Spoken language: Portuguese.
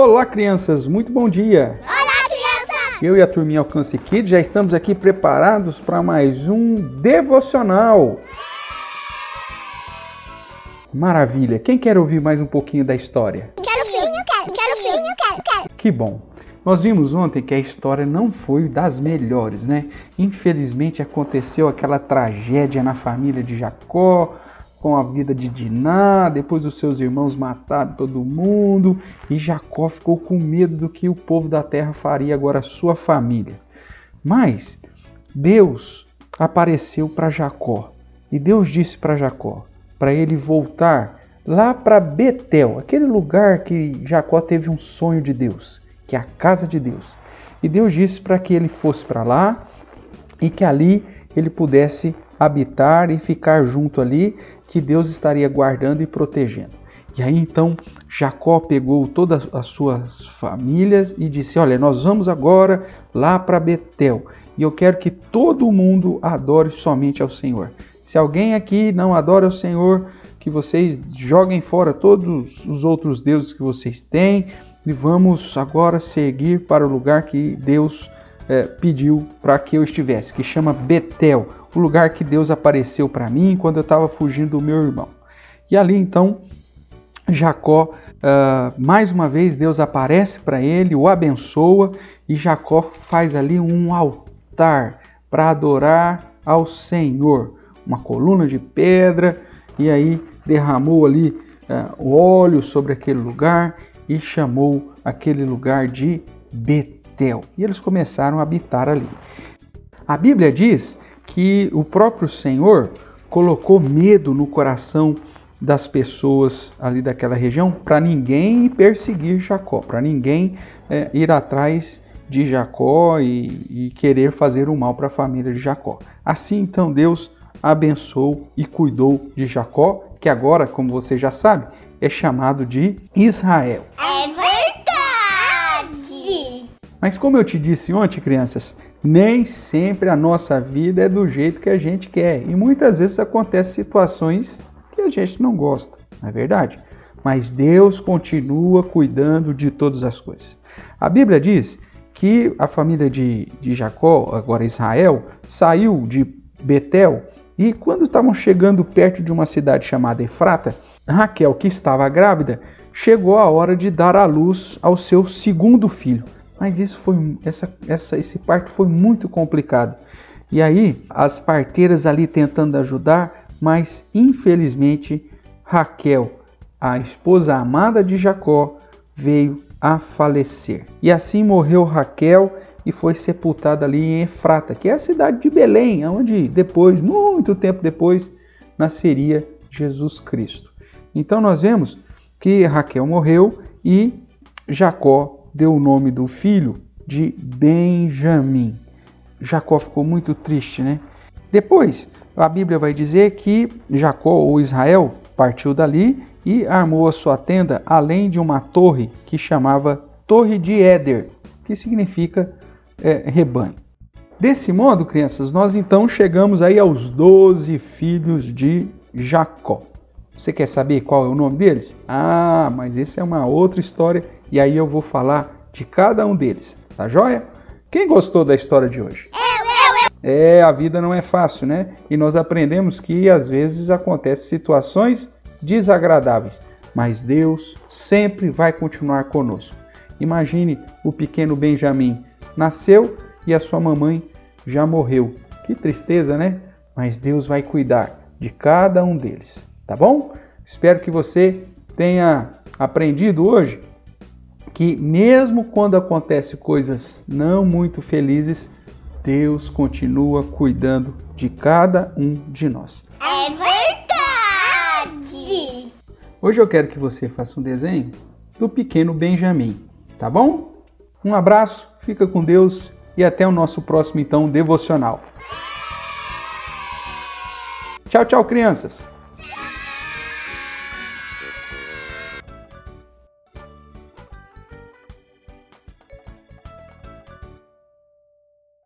Olá, crianças, muito bom dia! Olá, crianças! Eu e a turminha Alcance Kids já estamos aqui preparados para mais um devocional. Maravilha! Quem quer ouvir mais um pouquinho da história? Quero sim, eu quero, quero sim, eu quero, quero. Que bom! Nós vimos ontem que a história não foi das melhores, né? Infelizmente aconteceu aquela tragédia na família de Jacó, com a vida de Diná, depois os seus irmãos mataram todo mundo, e Jacó ficou com medo do que o povo da terra faria agora sua família. Mas Deus apareceu para Jacó, e Deus disse para Jacó, para ele voltar lá para Betel, aquele lugar que Jacó teve um sonho de Deus, que é a casa de Deus. E Deus disse para que ele fosse para lá e que ali ele pudesse habitar e ficar junto ali que Deus estaria guardando e protegendo. E aí então Jacó pegou todas as suas famílias e disse: Olha, nós vamos agora lá para Betel e eu quero que todo mundo adore somente ao Senhor. Se alguém aqui não adora o Senhor, que vocês joguem fora todos os outros deuses que vocês têm e vamos agora seguir para o lugar que Deus é, pediu para que eu estivesse, que chama Betel, o lugar que Deus apareceu para mim quando eu estava fugindo do meu irmão. E ali então, Jacó, uh, mais uma vez, Deus aparece para ele, o abençoa e Jacó faz ali um altar para adorar ao Senhor. Uma coluna de pedra e aí derramou ali uh, óleo sobre aquele lugar e chamou aquele lugar de Betel. E eles começaram a habitar ali. A Bíblia diz que o próprio Senhor colocou medo no coração das pessoas ali daquela região para ninguém perseguir Jacó, para ninguém é, ir atrás de Jacó e, e querer fazer o mal para a família de Jacó. Assim então Deus abençoou e cuidou de Jacó, que agora, como você já sabe, é chamado de Israel. É verdade! Mas como eu te disse ontem, crianças, nem sempre a nossa vida é do jeito que a gente quer. E muitas vezes acontecem situações que a gente não gosta, não é verdade? Mas Deus continua cuidando de todas as coisas. A Bíblia diz que a família de, de Jacó, agora Israel, saiu de Betel e quando estavam chegando perto de uma cidade chamada Efrata, Raquel, que estava grávida, chegou a hora de dar à luz ao seu segundo filho. Mas isso foi essa, essa, esse parto foi muito complicado. E aí as parteiras ali tentando ajudar, mas infelizmente Raquel, a esposa amada de Jacó, veio a falecer. E assim morreu Raquel e foi sepultada ali em Efrata, que é a cidade de Belém, onde depois, muito tempo depois, nasceria Jesus Cristo. Então nós vemos que Raquel morreu e Jacó deu o nome do filho de Benjamim. Jacó ficou muito triste, né? Depois, a Bíblia vai dizer que Jacó ou Israel partiu dali e armou a sua tenda além de uma torre que chamava Torre de Éder, que significa é, rebanho. Desse modo, crianças, nós então chegamos aí aos doze filhos de Jacó. Você quer saber qual é o nome deles? Ah, mas essa é uma outra história e aí eu vou falar de cada um deles, tá joia? Quem gostou da história de hoje? Eu, eu, eu. É, a vida não é fácil, né? E nós aprendemos que às vezes acontecem situações desagradáveis, mas Deus sempre vai continuar conosco. Imagine o pequeno Benjamim nasceu e a sua mamãe já morreu. Que tristeza, né? Mas Deus vai cuidar de cada um deles, tá bom? Espero que você tenha aprendido hoje que mesmo quando acontecem coisas não muito felizes, Deus continua cuidando de cada um de nós. É verdade! Hoje eu quero que você faça um desenho do pequeno Benjamin, tá bom? Um abraço, fica com Deus e até o nosso próximo então devocional. Tchau, tchau, crianças!